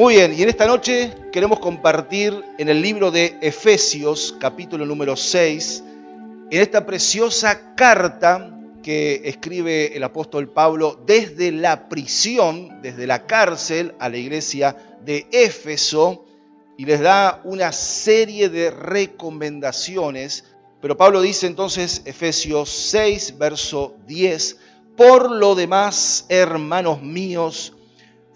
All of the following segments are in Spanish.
Muy bien, y en esta noche queremos compartir en el libro de Efesios, capítulo número 6, en esta preciosa carta que escribe el apóstol Pablo desde la prisión, desde la cárcel a la iglesia de Éfeso, y les da una serie de recomendaciones. Pero Pablo dice entonces, Efesios 6, verso 10, por lo demás, hermanos míos,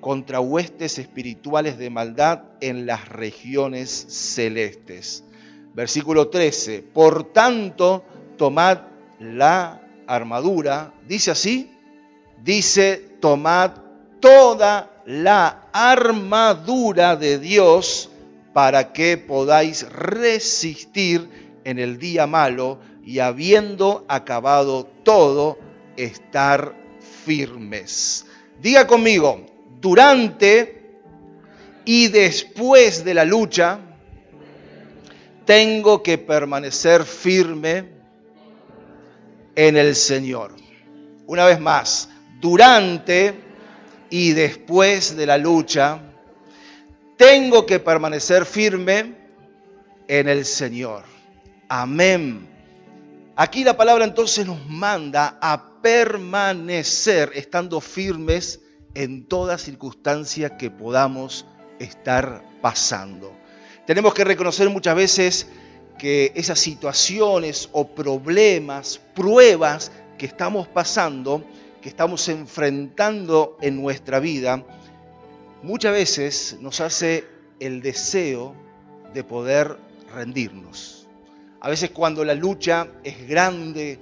contra huestes espirituales de maldad en las regiones celestes. Versículo 13. Por tanto, tomad la armadura. Dice así. Dice, tomad toda la armadura de Dios para que podáis resistir en el día malo y habiendo acabado todo, estar firmes. Diga conmigo, durante y después de la lucha, tengo que permanecer firme en el Señor. Una vez más, durante y después de la lucha, tengo que permanecer firme en el Señor. Amén. Aquí la palabra entonces nos manda a permanecer estando firmes en toda circunstancia que podamos estar pasando. Tenemos que reconocer muchas veces que esas situaciones o problemas, pruebas que estamos pasando, que estamos enfrentando en nuestra vida, muchas veces nos hace el deseo de poder rendirnos. A veces cuando la lucha es grande,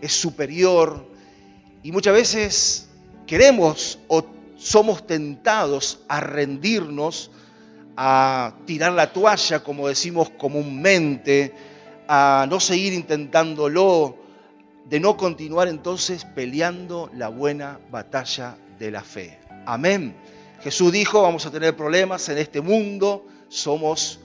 es superior, y muchas veces queremos o somos tentados a rendirnos, a tirar la toalla, como decimos comúnmente, a no seguir intentándolo, de no continuar entonces peleando la buena batalla de la fe. Amén. Jesús dijo, vamos a tener problemas en este mundo, somos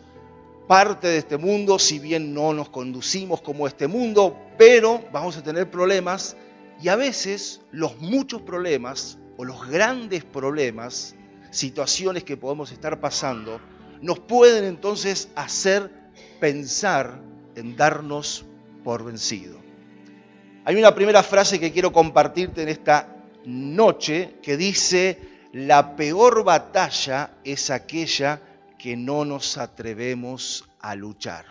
parte de este mundo, si bien no nos conducimos como este mundo, pero vamos a tener problemas y a veces los muchos problemas o los grandes problemas, situaciones que podemos estar pasando, nos pueden entonces hacer pensar en darnos por vencido. Hay una primera frase que quiero compartirte en esta noche que dice, la peor batalla es aquella que no nos atrevemos a luchar.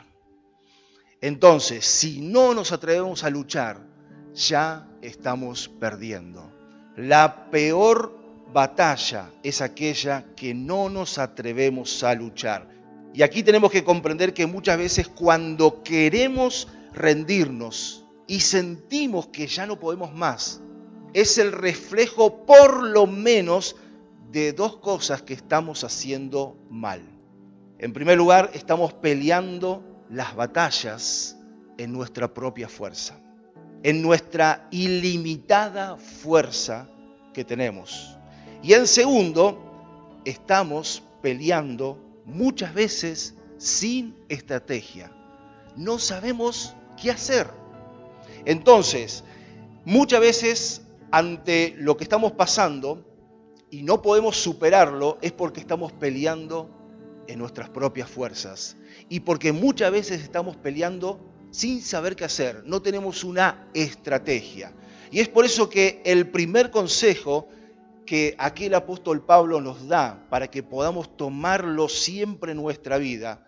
Entonces, si no nos atrevemos a luchar, ya estamos perdiendo. La peor batalla es aquella que no nos atrevemos a luchar. Y aquí tenemos que comprender que muchas veces cuando queremos rendirnos y sentimos que ya no podemos más, es el reflejo por lo menos de dos cosas que estamos haciendo mal. En primer lugar, estamos peleando las batallas en nuestra propia fuerza en nuestra ilimitada fuerza que tenemos. Y en segundo, estamos peleando muchas veces sin estrategia. No sabemos qué hacer. Entonces, muchas veces ante lo que estamos pasando y no podemos superarlo es porque estamos peleando en nuestras propias fuerzas y porque muchas veces estamos peleando sin saber qué hacer, no tenemos una estrategia. Y es por eso que el primer consejo que aquí el apóstol Pablo nos da para que podamos tomarlo siempre en nuestra vida,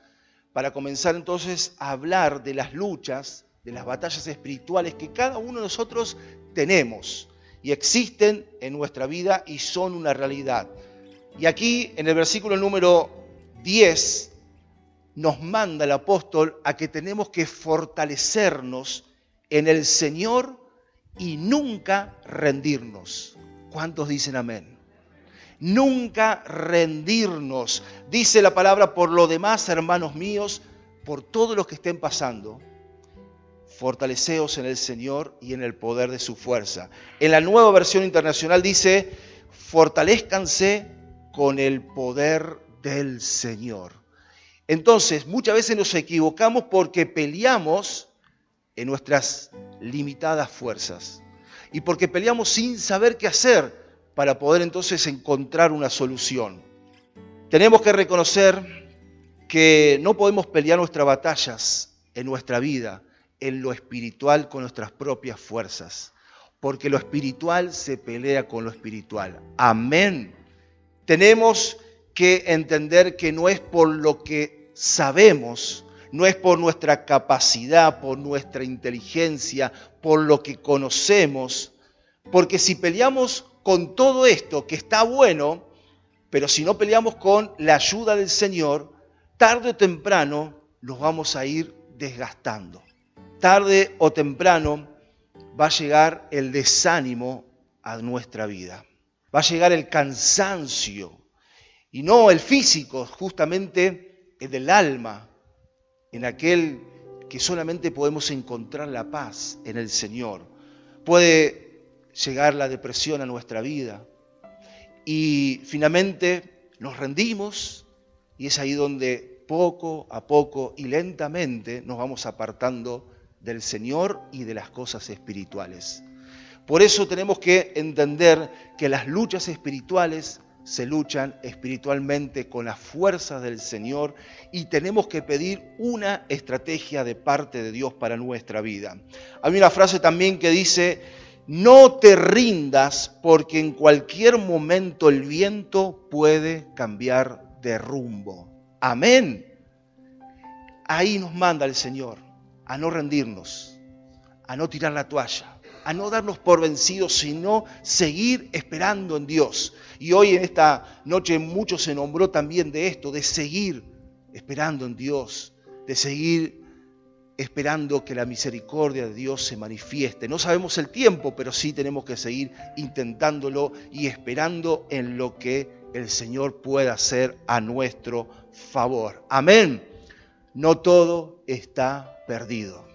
para comenzar entonces a hablar de las luchas, de las batallas espirituales que cada uno de nosotros tenemos y existen en nuestra vida y son una realidad. Y aquí en el versículo número 10 nos manda el apóstol a que tenemos que fortalecernos en el Señor y nunca rendirnos. ¿Cuántos dicen amén? nunca rendirnos. Dice la palabra, por lo demás, hermanos míos, por todo lo que estén pasando, fortaleceos en el Señor y en el poder de su fuerza. En la nueva versión internacional dice, fortalezcanse con el poder del Señor. Entonces, muchas veces nos equivocamos porque peleamos en nuestras limitadas fuerzas y porque peleamos sin saber qué hacer para poder entonces encontrar una solución. Tenemos que reconocer que no podemos pelear nuestras batallas en nuestra vida, en lo espiritual, con nuestras propias fuerzas, porque lo espiritual se pelea con lo espiritual. Amén. Tenemos que entender que no es por lo que sabemos, no es por nuestra capacidad, por nuestra inteligencia, por lo que conocemos, porque si peleamos con todo esto que está bueno, pero si no peleamos con la ayuda del Señor, tarde o temprano nos vamos a ir desgastando. Tarde o temprano va a llegar el desánimo a nuestra vida. Va a llegar el cansancio. Y no el físico, justamente el del alma, en aquel que solamente podemos encontrar la paz en el Señor. Puede llegar la depresión a nuestra vida y finalmente nos rendimos y es ahí donde poco a poco y lentamente nos vamos apartando del Señor y de las cosas espirituales. Por eso tenemos que entender que las luchas espirituales se luchan espiritualmente con las fuerzas del Señor y tenemos que pedir una estrategia de parte de Dios para nuestra vida. Hay una frase también que dice, no te rindas porque en cualquier momento el viento puede cambiar de rumbo. Amén. Ahí nos manda el Señor a no rendirnos, a no tirar la toalla, a no darnos por vencidos, sino seguir esperando en Dios. Y hoy en esta noche mucho se nombró también de esto, de seguir esperando en Dios, de seguir esperando que la misericordia de Dios se manifieste. No sabemos el tiempo, pero sí tenemos que seguir intentándolo y esperando en lo que el Señor pueda hacer a nuestro favor. Amén. No todo está perdido.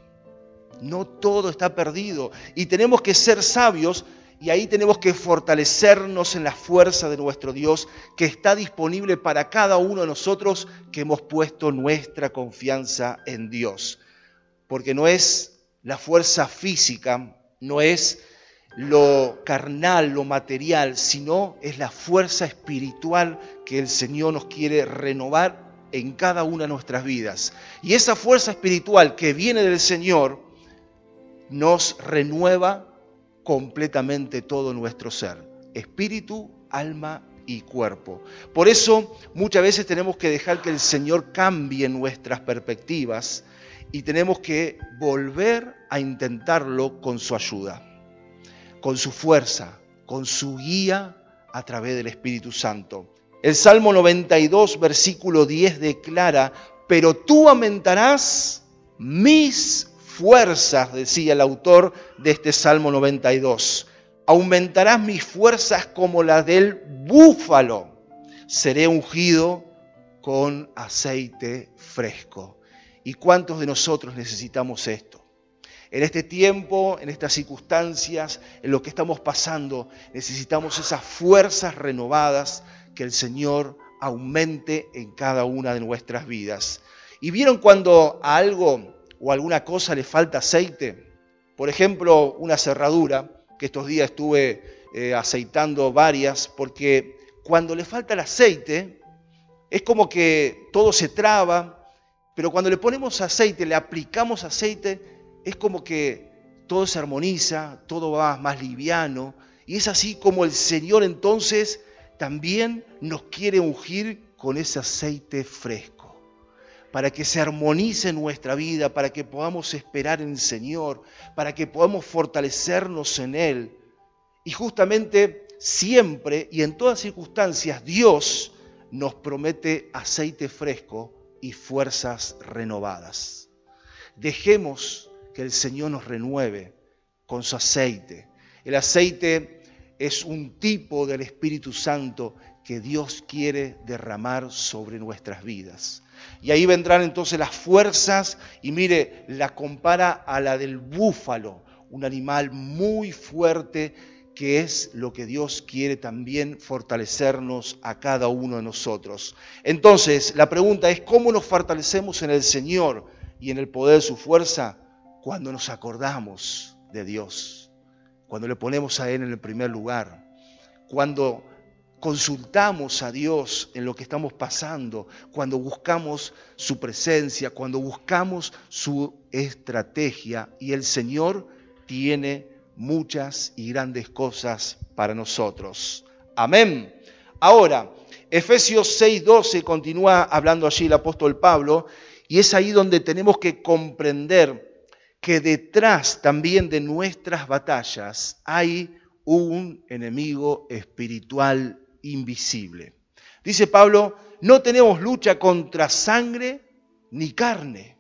No todo está perdido. Y tenemos que ser sabios y ahí tenemos que fortalecernos en la fuerza de nuestro Dios que está disponible para cada uno de nosotros que hemos puesto nuestra confianza en Dios. Porque no es la fuerza física, no es lo carnal, lo material, sino es la fuerza espiritual que el Señor nos quiere renovar en cada una de nuestras vidas. Y esa fuerza espiritual que viene del Señor nos renueva completamente todo nuestro ser, espíritu, alma y cuerpo. Por eso muchas veces tenemos que dejar que el Señor cambie nuestras perspectivas y tenemos que volver a intentarlo con su ayuda, con su fuerza, con su guía a través del Espíritu Santo. El Salmo 92, versículo 10 declara, pero tú aumentarás mis fuerzas, decía el autor de este Salmo 92. Aumentarás mis fuerzas como las del búfalo. Seré ungido con aceite fresco. ¿Y cuántos de nosotros necesitamos esto? En este tiempo, en estas circunstancias, en lo que estamos pasando, necesitamos esas fuerzas renovadas que el Señor aumente en cada una de nuestras vidas. ¿Y vieron cuando algo o alguna cosa le falta aceite. Por ejemplo, una cerradura, que estos días estuve eh, aceitando varias, porque cuando le falta el aceite, es como que todo se traba, pero cuando le ponemos aceite, le aplicamos aceite, es como que todo se armoniza, todo va más liviano, y es así como el Señor entonces también nos quiere ungir con ese aceite fresco para que se armonice nuestra vida, para que podamos esperar en el Señor, para que podamos fortalecernos en Él. Y justamente siempre y en todas circunstancias Dios nos promete aceite fresco y fuerzas renovadas. Dejemos que el Señor nos renueve con su aceite. El aceite es un tipo del Espíritu Santo que Dios quiere derramar sobre nuestras vidas. Y ahí vendrán entonces las fuerzas y mire, la compara a la del búfalo, un animal muy fuerte que es lo que Dios quiere también fortalecernos a cada uno de nosotros. Entonces, la pregunta es, ¿cómo nos fortalecemos en el Señor y en el poder de su fuerza? Cuando nos acordamos de Dios, cuando le ponemos a Él en el primer lugar, cuando consultamos a Dios en lo que estamos pasando, cuando buscamos su presencia, cuando buscamos su estrategia y el Señor tiene muchas y grandes cosas para nosotros. Amén. Ahora, Efesios 6:12 continúa hablando allí el apóstol Pablo y es ahí donde tenemos que comprender que detrás también de nuestras batallas hay un enemigo espiritual invisible. Dice Pablo, no tenemos lucha contra sangre ni carne,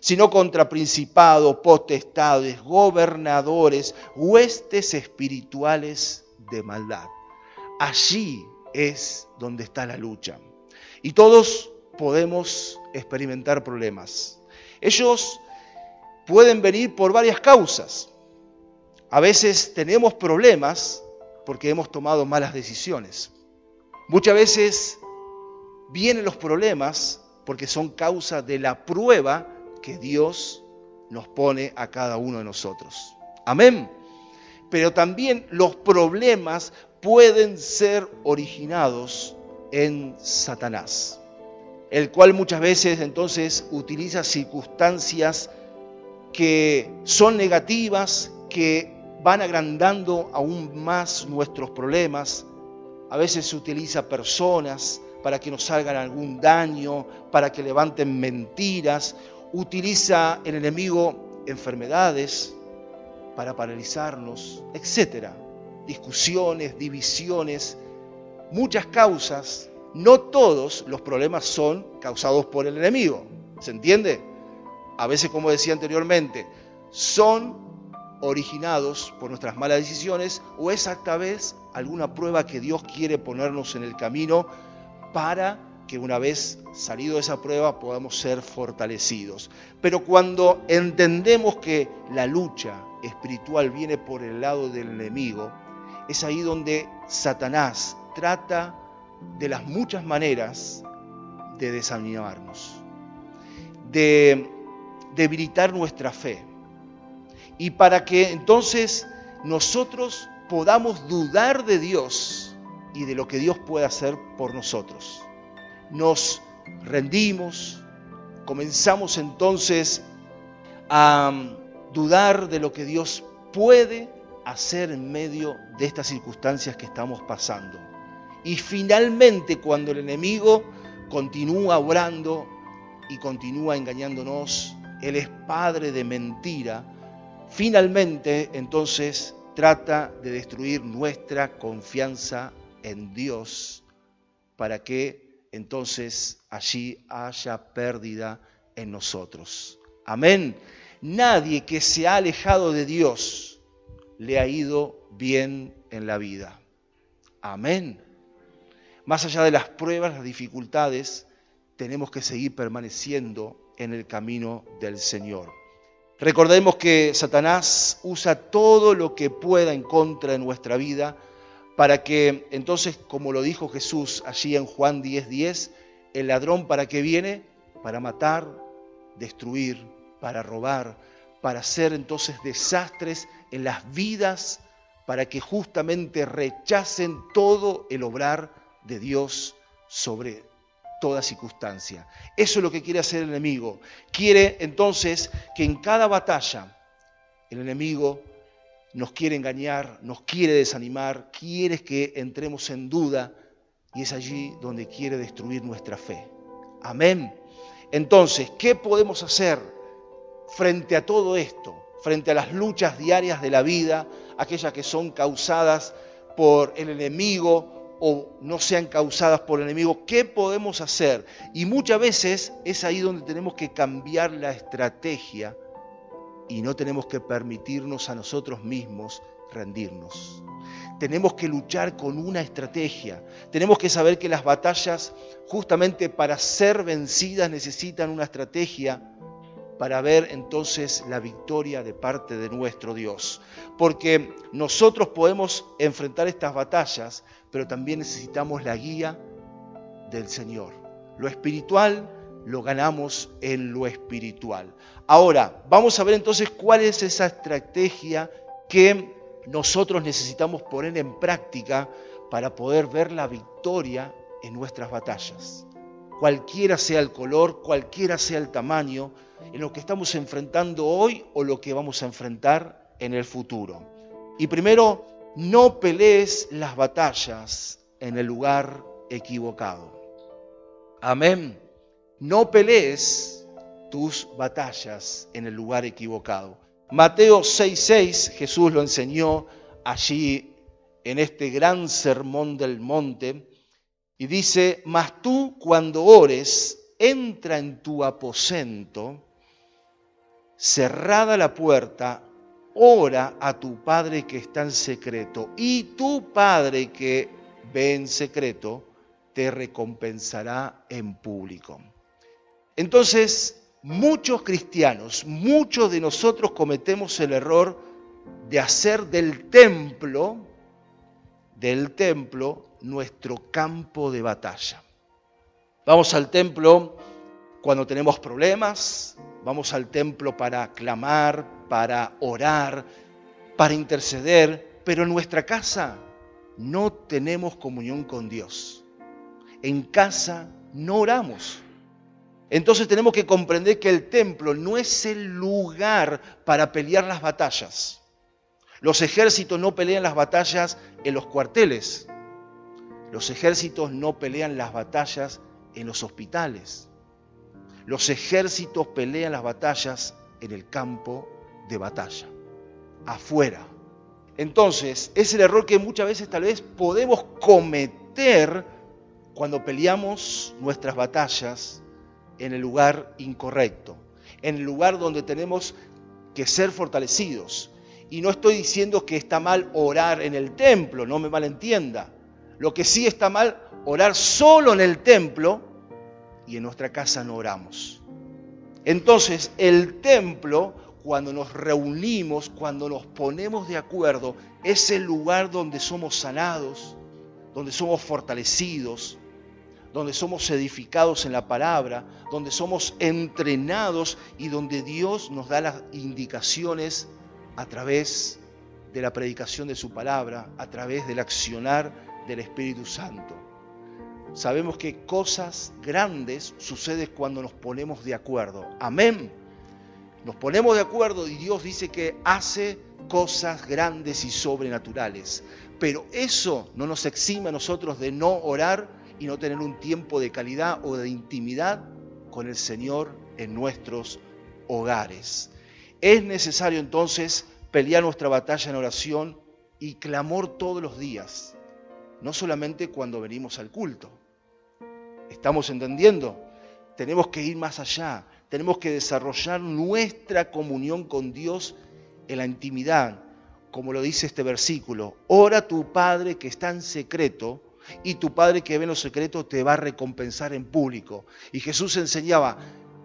sino contra principados, potestades, gobernadores, huestes espirituales de maldad. Allí es donde está la lucha. Y todos podemos experimentar problemas. Ellos pueden venir por varias causas. A veces tenemos problemas porque hemos tomado malas decisiones. Muchas veces vienen los problemas porque son causa de la prueba que Dios nos pone a cada uno de nosotros. Amén. Pero también los problemas pueden ser originados en Satanás, el cual muchas veces entonces utiliza circunstancias que son negativas, que van agrandando aún más nuestros problemas, a veces se utiliza personas para que nos salgan algún daño, para que levanten mentiras. Utiliza el enemigo enfermedades para paralizarnos, etc. Discusiones, divisiones, muchas causas. No todos los problemas son causados por el enemigo. ¿Se entiende? A veces, como decía anteriormente, son originados por nuestras malas decisiones o es esta vez alguna prueba que Dios quiere ponernos en el camino para que una vez salido de esa prueba podamos ser fortalecidos. Pero cuando entendemos que la lucha espiritual viene por el lado del enemigo, es ahí donde Satanás trata de las muchas maneras de desanimarnos, de debilitar nuestra fe y para que entonces nosotros podamos dudar de Dios y de lo que Dios puede hacer por nosotros. Nos rendimos, comenzamos entonces a dudar de lo que Dios puede hacer en medio de estas circunstancias que estamos pasando. Y finalmente cuando el enemigo continúa obrando y continúa engañándonos, Él es padre de mentira, Finalmente, entonces, trata de destruir nuestra confianza en Dios para que entonces allí haya pérdida en nosotros. Amén. Nadie que se ha alejado de Dios le ha ido bien en la vida. Amén. Más allá de las pruebas, las dificultades, tenemos que seguir permaneciendo en el camino del Señor. Recordemos que Satanás usa todo lo que pueda en contra de nuestra vida para que entonces, como lo dijo Jesús allí en Juan 10:10, 10, el ladrón para qué viene? Para matar, destruir, para robar, para hacer entonces desastres en las vidas, para que justamente rechacen todo el obrar de Dios sobre toda circunstancia. Eso es lo que quiere hacer el enemigo. Quiere entonces que en cada batalla el enemigo nos quiere engañar, nos quiere desanimar, quiere que entremos en duda y es allí donde quiere destruir nuestra fe. Amén. Entonces, ¿qué podemos hacer frente a todo esto? Frente a las luchas diarias de la vida, aquellas que son causadas por el enemigo o no sean causadas por el enemigo, ¿qué podemos hacer? Y muchas veces es ahí donde tenemos que cambiar la estrategia y no tenemos que permitirnos a nosotros mismos rendirnos. Tenemos que luchar con una estrategia. Tenemos que saber que las batallas, justamente para ser vencidas, necesitan una estrategia para ver entonces la victoria de parte de nuestro Dios. Porque nosotros podemos enfrentar estas batallas, pero también necesitamos la guía del Señor. Lo espiritual lo ganamos en lo espiritual. Ahora, vamos a ver entonces cuál es esa estrategia que nosotros necesitamos poner en práctica para poder ver la victoria en nuestras batallas. Cualquiera sea el color, cualquiera sea el tamaño, en lo que estamos enfrentando hoy o lo que vamos a enfrentar en el futuro. Y primero, no pelees las batallas en el lugar equivocado. Amén. No pelees tus batallas en el lugar equivocado. Mateo 6:6, Jesús lo enseñó allí en este gran sermón del monte, y dice, mas tú cuando ores, entra en tu aposento, cerrada la puerta, ora a tu Padre que está en secreto, y tu Padre que ve en secreto, te recompensará en público. Entonces, muchos cristianos, muchos de nosotros cometemos el error de hacer del templo, del templo, nuestro campo de batalla. Vamos al templo cuando tenemos problemas, vamos al templo para clamar, para orar, para interceder, pero en nuestra casa no tenemos comunión con Dios. En casa no oramos. Entonces tenemos que comprender que el templo no es el lugar para pelear las batallas. Los ejércitos no pelean las batallas en los cuarteles. Los ejércitos no pelean las batallas en los hospitales. Los ejércitos pelean las batallas en el campo de batalla, afuera. Entonces, es el error que muchas veces tal vez podemos cometer cuando peleamos nuestras batallas en el lugar incorrecto, en el lugar donde tenemos que ser fortalecidos. Y no estoy diciendo que está mal orar en el templo, no me malentienda. Lo que sí está mal, orar solo en el templo y en nuestra casa no oramos. Entonces, el templo, cuando nos reunimos, cuando nos ponemos de acuerdo, es el lugar donde somos sanados, donde somos fortalecidos, donde somos edificados en la palabra, donde somos entrenados y donde Dios nos da las indicaciones a través de la predicación de su palabra, a través del accionar del Espíritu Santo. Sabemos que cosas grandes suceden cuando nos ponemos de acuerdo. Amén. Nos ponemos de acuerdo y Dios dice que hace cosas grandes y sobrenaturales. Pero eso no nos exime a nosotros de no orar y no tener un tiempo de calidad o de intimidad con el Señor en nuestros hogares. Es necesario entonces pelear nuestra batalla en oración y clamor todos los días, no solamente cuando venimos al culto. ¿Estamos entendiendo? Tenemos que ir más allá, tenemos que desarrollar nuestra comunión con Dios en la intimidad, como lo dice este versículo. Ora a tu Padre que está en secreto y tu Padre que ve en los secretos te va a recompensar en público. Y Jesús enseñaba,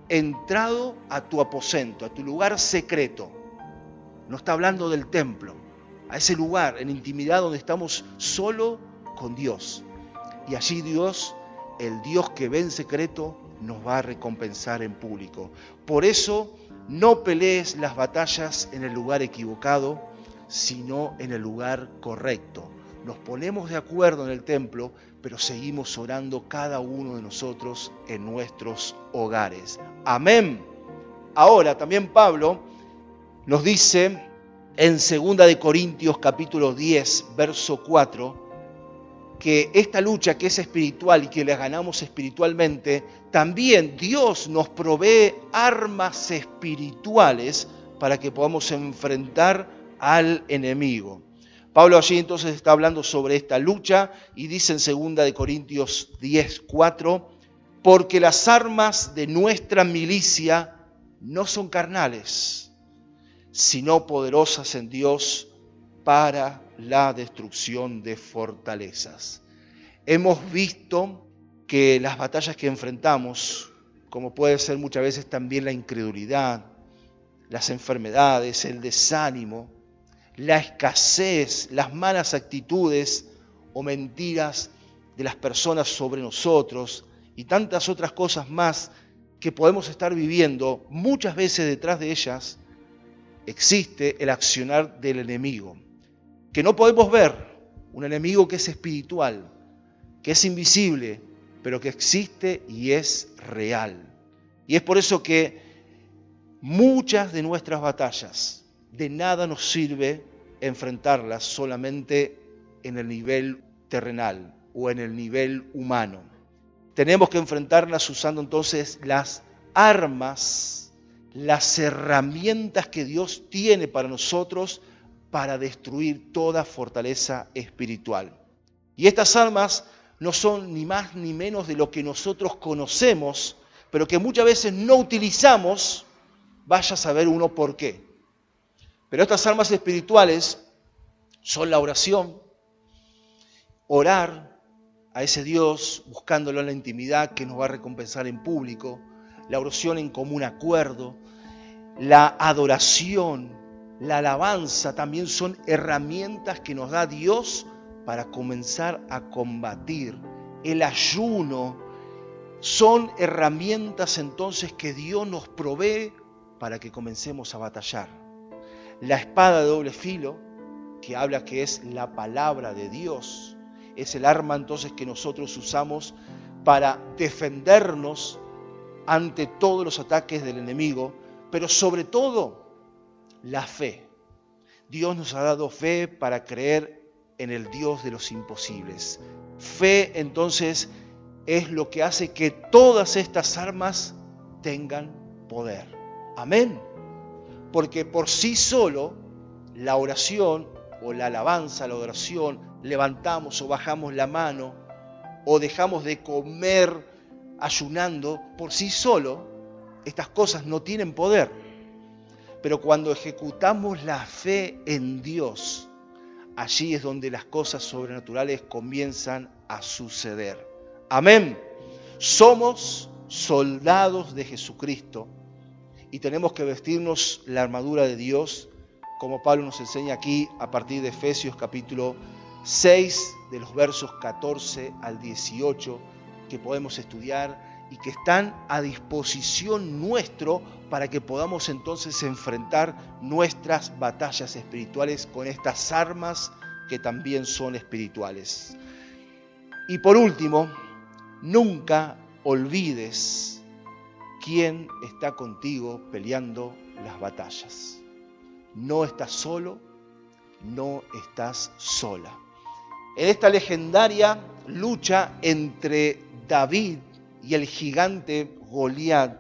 entrado a tu aposento, a tu lugar secreto. No está hablando del templo, a ese lugar en intimidad donde estamos solo con Dios. Y allí Dios, el Dios que ve en secreto, nos va a recompensar en público. Por eso no pelees las batallas en el lugar equivocado, sino en el lugar correcto nos ponemos de acuerdo en el templo, pero seguimos orando cada uno de nosotros en nuestros hogares. Amén. Ahora también Pablo nos dice en 2 de Corintios capítulo 10, verso 4, que esta lucha que es espiritual y que la ganamos espiritualmente, también Dios nos provee armas espirituales para que podamos enfrentar al enemigo. Pablo allí entonces está hablando sobre esta lucha y dice en 2 de Corintios 10, 4, porque las armas de nuestra milicia no son carnales, sino poderosas en Dios para la destrucción de fortalezas. Hemos visto que las batallas que enfrentamos, como puede ser muchas veces también la incredulidad, las enfermedades, el desánimo, la escasez, las malas actitudes o mentiras de las personas sobre nosotros y tantas otras cosas más que podemos estar viviendo, muchas veces detrás de ellas existe el accionar del enemigo, que no podemos ver, un enemigo que es espiritual, que es invisible, pero que existe y es real. Y es por eso que muchas de nuestras batallas de nada nos sirve enfrentarlas solamente en el nivel terrenal o en el nivel humano. Tenemos que enfrentarlas usando entonces las armas, las herramientas que Dios tiene para nosotros para destruir toda fortaleza espiritual. Y estas armas no son ni más ni menos de lo que nosotros conocemos, pero que muchas veces no utilizamos, vaya a saber uno por qué. Pero estas armas espirituales son la oración, orar a ese Dios buscándolo en la intimidad que nos va a recompensar en público, la oración en común acuerdo, la adoración, la alabanza también son herramientas que nos da Dios para comenzar a combatir. El ayuno son herramientas entonces que Dios nos provee para que comencemos a batallar. La espada de doble filo, que habla que es la palabra de Dios, es el arma entonces que nosotros usamos para defendernos ante todos los ataques del enemigo, pero sobre todo la fe. Dios nos ha dado fe para creer en el Dios de los imposibles. Fe entonces es lo que hace que todas estas armas tengan poder. Amén. Porque por sí solo la oración o la alabanza, la oración, levantamos o bajamos la mano o dejamos de comer ayunando, por sí solo estas cosas no tienen poder. Pero cuando ejecutamos la fe en Dios, allí es donde las cosas sobrenaturales comienzan a suceder. Amén. Somos soldados de Jesucristo y tenemos que vestirnos la armadura de Dios, como Pablo nos enseña aquí a partir de Efesios capítulo 6, de los versos 14 al 18, que podemos estudiar y que están a disposición nuestro para que podamos entonces enfrentar nuestras batallas espirituales con estas armas que también son espirituales. Y por último, nunca olvides quién está contigo peleando las batallas. No estás solo, no estás sola. En esta legendaria lucha entre David y el gigante Goliat.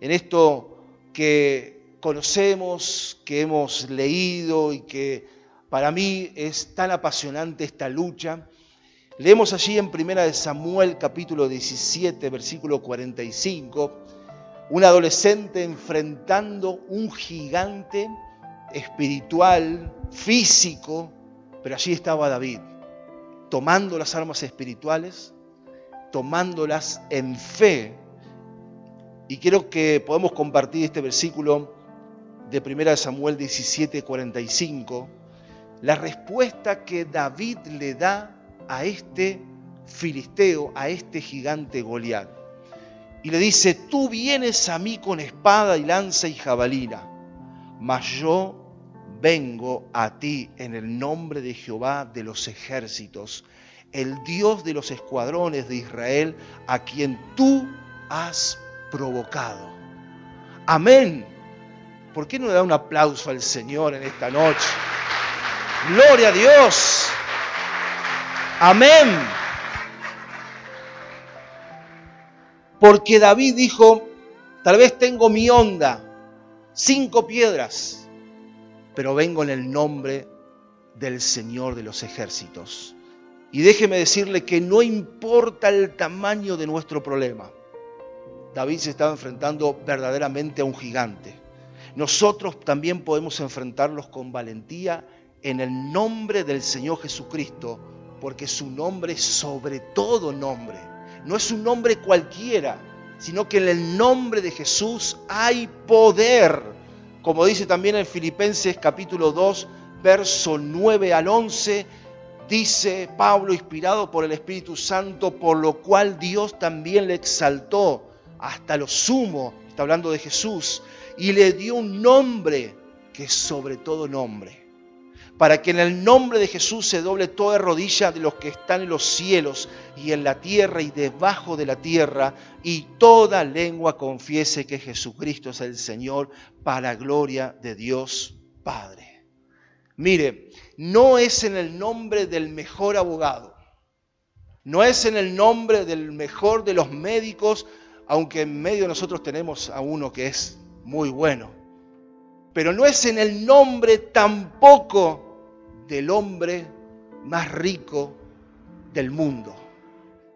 En esto que conocemos, que hemos leído y que para mí es tan apasionante esta lucha. Leemos allí en Primera de Samuel capítulo 17 versículo 45 un adolescente enfrentando un gigante espiritual, físico, pero allí estaba David, tomando las armas espirituales, tomándolas en fe. Y quiero que podamos compartir este versículo de 1 Samuel 17, 45, la respuesta que David le da a este filisteo, a este gigante Goliat. Y le dice, tú vienes a mí con espada y lanza y jabalina, mas yo vengo a ti en el nombre de Jehová de los ejércitos, el Dios de los escuadrones de Israel, a quien tú has provocado. Amén. ¿Por qué no le da un aplauso al Señor en esta noche? Gloria a Dios. Amén. Porque David dijo, tal vez tengo mi onda, cinco piedras, pero vengo en el nombre del Señor de los ejércitos. Y déjeme decirle que no importa el tamaño de nuestro problema. David se estaba enfrentando verdaderamente a un gigante. Nosotros también podemos enfrentarlos con valentía en el nombre del Señor Jesucristo, porque su nombre es sobre todo nombre. No es un nombre cualquiera, sino que en el nombre de Jesús hay poder. Como dice también en Filipenses capítulo 2, verso 9 al 11, dice Pablo, inspirado por el Espíritu Santo, por lo cual Dios también le exaltó hasta lo sumo, está hablando de Jesús, y le dio un nombre que es sobre todo nombre para que en el nombre de Jesús se doble toda rodilla de los que están en los cielos y en la tierra y debajo de la tierra, y toda lengua confiese que Jesucristo es el Señor, para gloria de Dios Padre. Mire, no es en el nombre del mejor abogado, no es en el nombre del mejor de los médicos, aunque en medio de nosotros tenemos a uno que es muy bueno pero no es en el nombre tampoco del hombre más rico del mundo,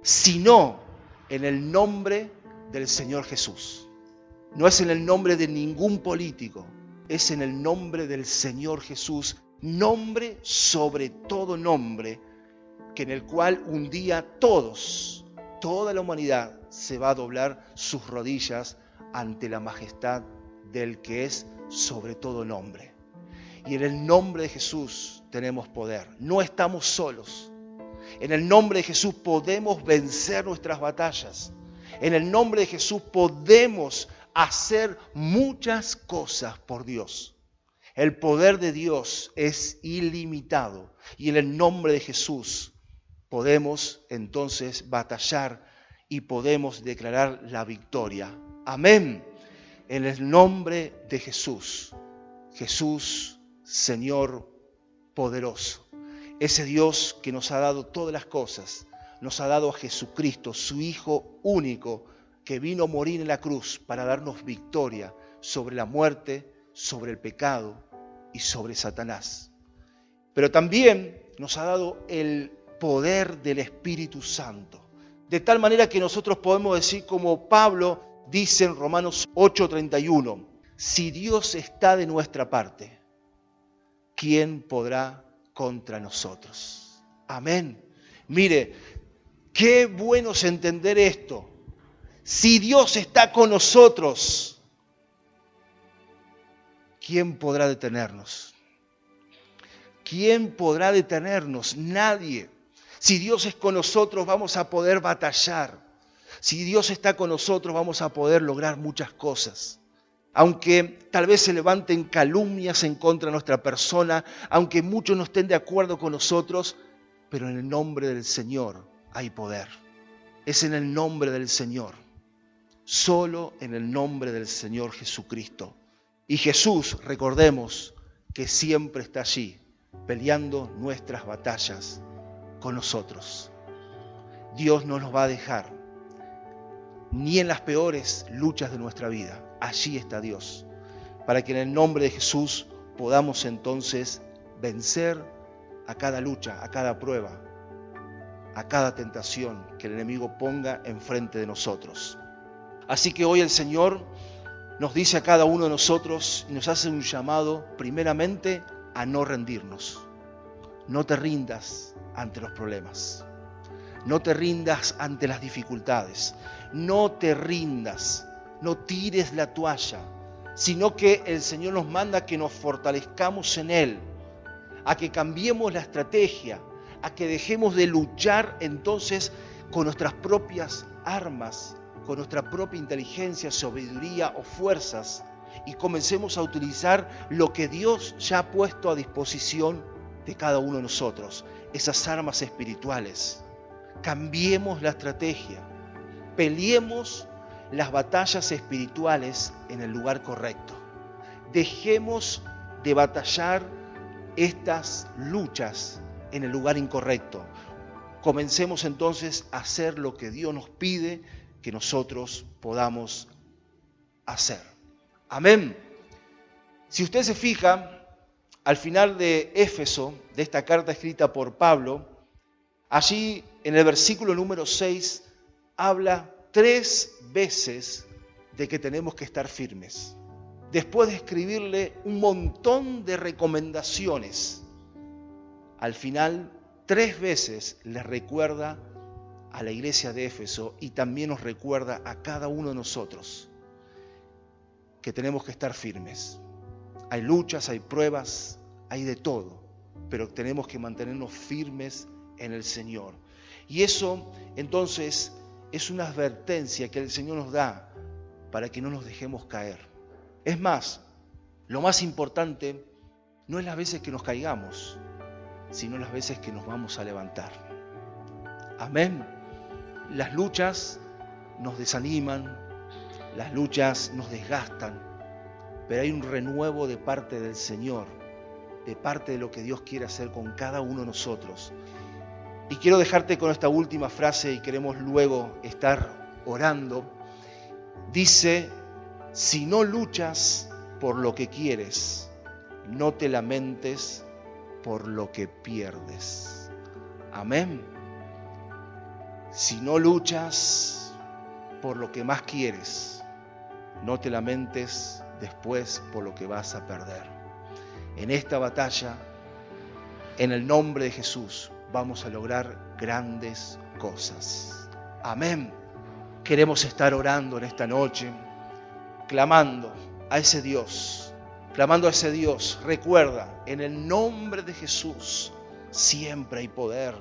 sino en el nombre del Señor Jesús. No es en el nombre de ningún político, es en el nombre del Señor Jesús, nombre sobre todo nombre, que en el cual un día todos, toda la humanidad se va a doblar sus rodillas ante la majestad del que es sobre todo nombre. Y en el nombre de Jesús tenemos poder. No estamos solos. En el nombre de Jesús podemos vencer nuestras batallas. En el nombre de Jesús podemos hacer muchas cosas por Dios. El poder de Dios es ilimitado y en el nombre de Jesús podemos entonces batallar y podemos declarar la victoria. Amén en el nombre de Jesús. Jesús, Señor poderoso. Ese Dios que nos ha dado todas las cosas, nos ha dado a Jesucristo, su Hijo único, que vino a morir en la cruz para darnos victoria sobre la muerte, sobre el pecado y sobre Satanás. Pero también nos ha dado el poder del Espíritu Santo. De tal manera que nosotros podemos decir como Pablo dice en Romanos 8:31, si Dios está de nuestra parte, ¿quién podrá contra nosotros? Amén. Mire, qué bueno es entender esto. Si Dios está con nosotros, ¿quién podrá detenernos? ¿Quién podrá detenernos? Nadie. Si Dios es con nosotros, vamos a poder batallar. Si Dios está con nosotros vamos a poder lograr muchas cosas. Aunque tal vez se levanten calumnias en contra de nuestra persona, aunque muchos no estén de acuerdo con nosotros, pero en el nombre del Señor hay poder. Es en el nombre del Señor. Solo en el nombre del Señor Jesucristo. Y Jesús, recordemos, que siempre está allí, peleando nuestras batallas con nosotros. Dios no nos va a dejar ni en las peores luchas de nuestra vida. Allí está Dios, para que en el nombre de Jesús podamos entonces vencer a cada lucha, a cada prueba, a cada tentación que el enemigo ponga enfrente de nosotros. Así que hoy el Señor nos dice a cada uno de nosotros y nos hace un llamado primeramente a no rendirnos. No te rindas ante los problemas. No te rindas ante las dificultades no te rindas, no tires la toalla, sino que el Señor nos manda que nos fortalezcamos en Él, a que cambiemos la estrategia, a que dejemos de luchar entonces con nuestras propias armas, con nuestra propia inteligencia, sabiduría o fuerzas, y comencemos a utilizar lo que Dios ya ha puesto a disposición de cada uno de nosotros, esas armas espirituales. Cambiemos la estrategia Peleemos las batallas espirituales en el lugar correcto. Dejemos de batallar estas luchas en el lugar incorrecto. Comencemos entonces a hacer lo que Dios nos pide que nosotros podamos hacer. Amén. Si usted se fija, al final de Éfeso, de esta carta escrita por Pablo, allí en el versículo número 6 habla tres veces de que tenemos que estar firmes. Después de escribirle un montón de recomendaciones, al final tres veces les recuerda a la iglesia de Éfeso y también nos recuerda a cada uno de nosotros que tenemos que estar firmes. Hay luchas, hay pruebas, hay de todo, pero tenemos que mantenernos firmes en el Señor. Y eso entonces es una advertencia que el Señor nos da para que no nos dejemos caer. Es más, lo más importante no es las veces que nos caigamos, sino las veces que nos vamos a levantar. Amén. Las luchas nos desaniman, las luchas nos desgastan, pero hay un renuevo de parte del Señor, de parte de lo que Dios quiere hacer con cada uno de nosotros. Y quiero dejarte con esta última frase y queremos luego estar orando. Dice, si no luchas por lo que quieres, no te lamentes por lo que pierdes. Amén. Si no luchas por lo que más quieres, no te lamentes después por lo que vas a perder. En esta batalla, en el nombre de Jesús, vamos a lograr grandes cosas. Amén. Queremos estar orando en esta noche, clamando a ese Dios, clamando a ese Dios. Recuerda, en el nombre de Jesús siempre hay poder,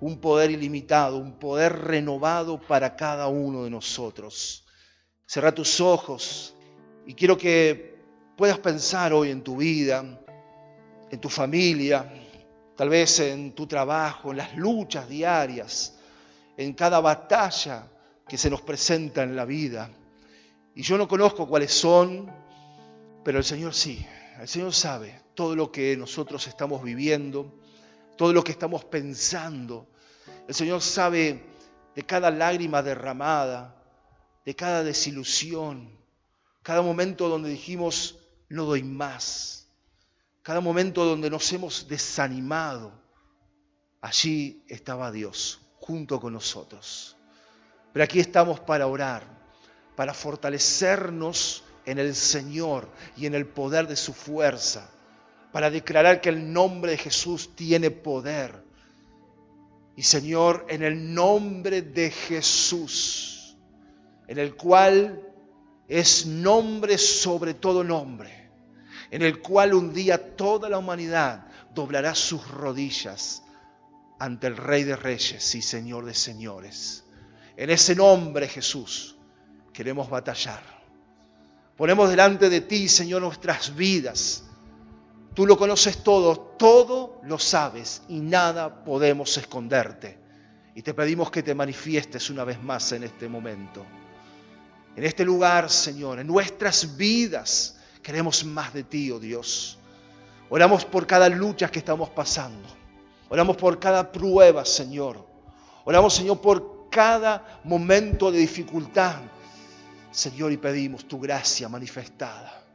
un poder ilimitado, un poder renovado para cada uno de nosotros. Cerra tus ojos y quiero que puedas pensar hoy en tu vida, en tu familia, tal vez en tu trabajo, en las luchas diarias, en cada batalla que se nos presenta en la vida. Y yo no conozco cuáles son, pero el Señor sí, el Señor sabe todo lo que nosotros estamos viviendo, todo lo que estamos pensando. El Señor sabe de cada lágrima derramada, de cada desilusión, cada momento donde dijimos, no doy más, cada momento donde nos hemos desanimado. Allí estaba Dios junto con nosotros. Pero aquí estamos para orar, para fortalecernos en el Señor y en el poder de su fuerza, para declarar que el nombre de Jesús tiene poder. Y Señor, en el nombre de Jesús, en el cual es nombre sobre todo nombre, en el cual un día toda la humanidad doblará sus rodillas ante el Rey de Reyes y Señor de Señores. En ese nombre, Jesús, queremos batallar Ponemos delante de ti, Señor, nuestras vidas. Tú lo conoces todo, todo lo sabes y nada podemos esconderte. Y te pedimos que te manifiestes una vez más en este momento. En este lugar, Señor, en nuestras vidas, queremos más de ti, oh Dios. Oramos por cada lucha que estamos pasando. Oramos por cada prueba, Señor. Oramos, Señor, por cada momento de dificultad Señor, y pedimos tu gracia manifestada.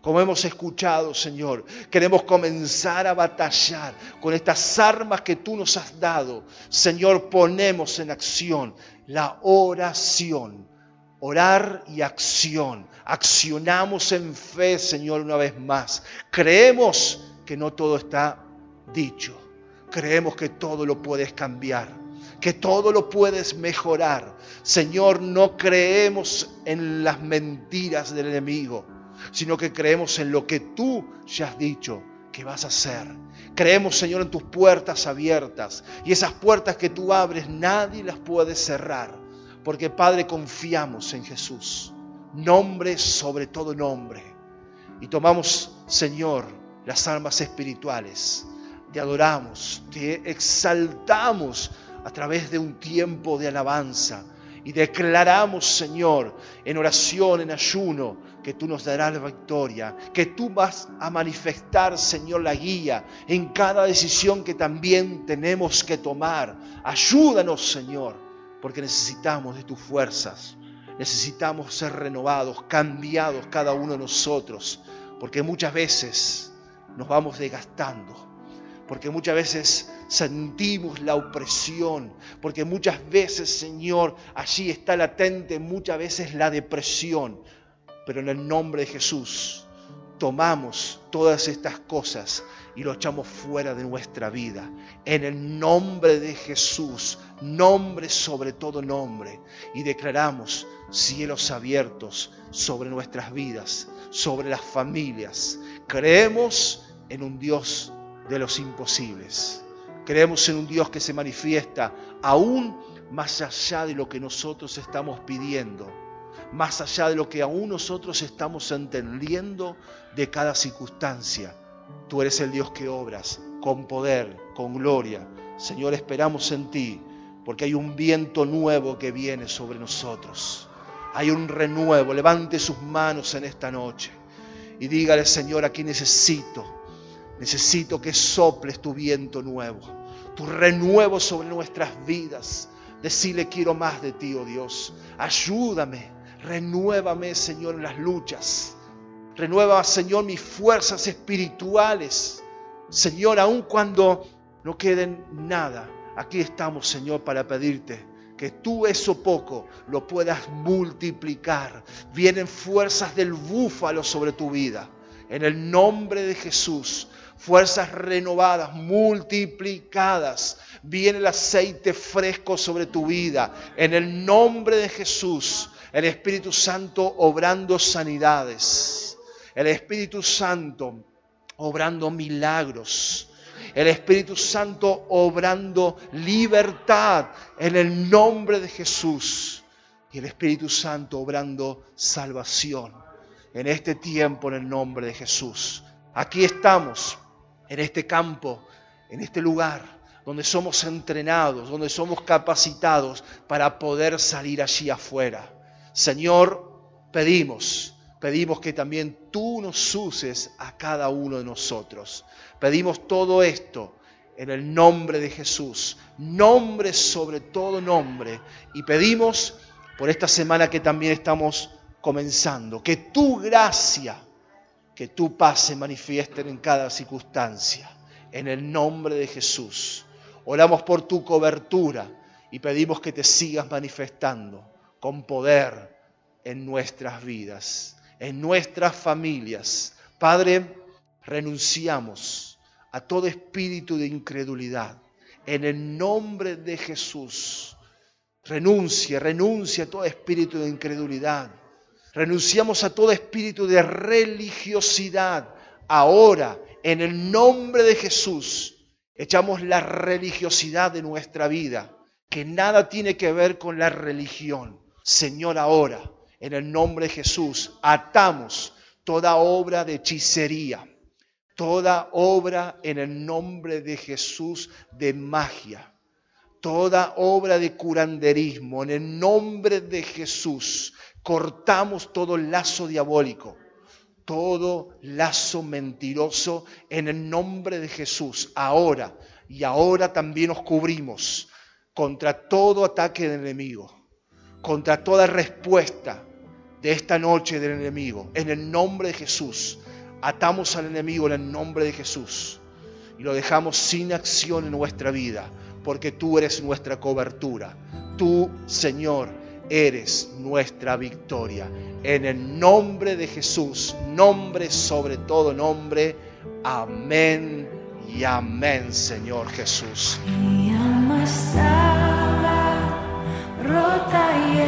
Como hemos escuchado, Señor, queremos comenzar a batallar con estas armas que tú nos has dado. Señor, ponemos en acción la oración. Orar y acción. Accionamos en fe, Señor, una vez más. Creemos que no todo está dicho. Creemos que todo lo puedes cambiar que todo lo puedes mejorar. Señor, no creemos en las mentiras del enemigo, sino que creemos en lo que tú ya has dicho que vas a hacer. Creemos, Señor, en tus puertas abiertas y esas puertas que tú abres nadie las puede cerrar, porque Padre confiamos en Jesús, nombre sobre todo nombre. Y tomamos, Señor, las armas espirituales, te adoramos, te exaltamos a través de un tiempo de alabanza. Y declaramos, Señor, en oración, en ayuno, que tú nos darás la victoria, que tú vas a manifestar, Señor, la guía en cada decisión que también tenemos que tomar. Ayúdanos, Señor, porque necesitamos de tus fuerzas. Necesitamos ser renovados, cambiados cada uno de nosotros, porque muchas veces nos vamos desgastando porque muchas veces sentimos la opresión, porque muchas veces, Señor, allí está latente muchas veces la depresión, pero en el nombre de Jesús tomamos todas estas cosas y lo echamos fuera de nuestra vida. En el nombre de Jesús, nombre sobre todo nombre. Y declaramos cielos abiertos sobre nuestras vidas, sobre las familias. Creemos en un Dios de los imposibles. Creemos en un Dios que se manifiesta aún más allá de lo que nosotros estamos pidiendo, más allá de lo que aún nosotros estamos entendiendo de cada circunstancia. Tú eres el Dios que obras con poder, con gloria. Señor, esperamos en ti, porque hay un viento nuevo que viene sobre nosotros. Hay un renuevo. Levante sus manos en esta noche y dígale, Señor, aquí necesito, necesito que soples tu viento nuevo, tu renuevo sobre nuestras vidas. Decirle, quiero más de ti, oh Dios. Ayúdame, renuévame, Señor, en las luchas. Renueva, Señor, mis fuerzas espirituales. Señor, aun cuando no queden nada, aquí estamos, Señor, para pedirte que tú eso poco lo puedas multiplicar. Vienen fuerzas del búfalo sobre tu vida. En el nombre de Jesús, fuerzas renovadas, multiplicadas. Viene el aceite fresco sobre tu vida. En el nombre de Jesús, el Espíritu Santo obrando sanidades el Espíritu Santo obrando milagros, el Espíritu Santo obrando libertad en el nombre de Jesús y el Espíritu Santo obrando salvación en este tiempo en el nombre de Jesús. Aquí estamos, en este campo, en este lugar donde somos entrenados, donde somos capacitados para poder salir allí afuera. Señor, pedimos pedimos que también tú nos uses a cada uno de nosotros. Pedimos todo esto en el nombre de Jesús, nombre sobre todo nombre, y pedimos por esta semana que también estamos comenzando, que tu gracia, que tu paz se manifieste en cada circunstancia, en el nombre de Jesús. Oramos por tu cobertura y pedimos que te sigas manifestando con poder en nuestras vidas en nuestras familias. Padre, renunciamos a todo espíritu de incredulidad. En el nombre de Jesús, renuncia, renuncia a todo espíritu de incredulidad. Renunciamos a todo espíritu de religiosidad. Ahora, en el nombre de Jesús, echamos la religiosidad de nuestra vida, que nada tiene que ver con la religión. Señor, ahora en el nombre de Jesús, atamos toda obra de hechicería, toda obra en el nombre de Jesús de magia, toda obra de curanderismo, en el nombre de Jesús, cortamos todo lazo diabólico, todo lazo mentiroso en el nombre de Jesús, ahora y ahora también nos cubrimos contra todo ataque del enemigo, contra toda respuesta de esta noche del enemigo. En el nombre de Jesús. Atamos al enemigo en el nombre de Jesús. Y lo dejamos sin acción en nuestra vida. Porque tú eres nuestra cobertura. Tú, Señor, eres nuestra victoria. En el nombre de Jesús. Nombre sobre todo nombre. Amén y amén, Señor Jesús. Mi alma rota y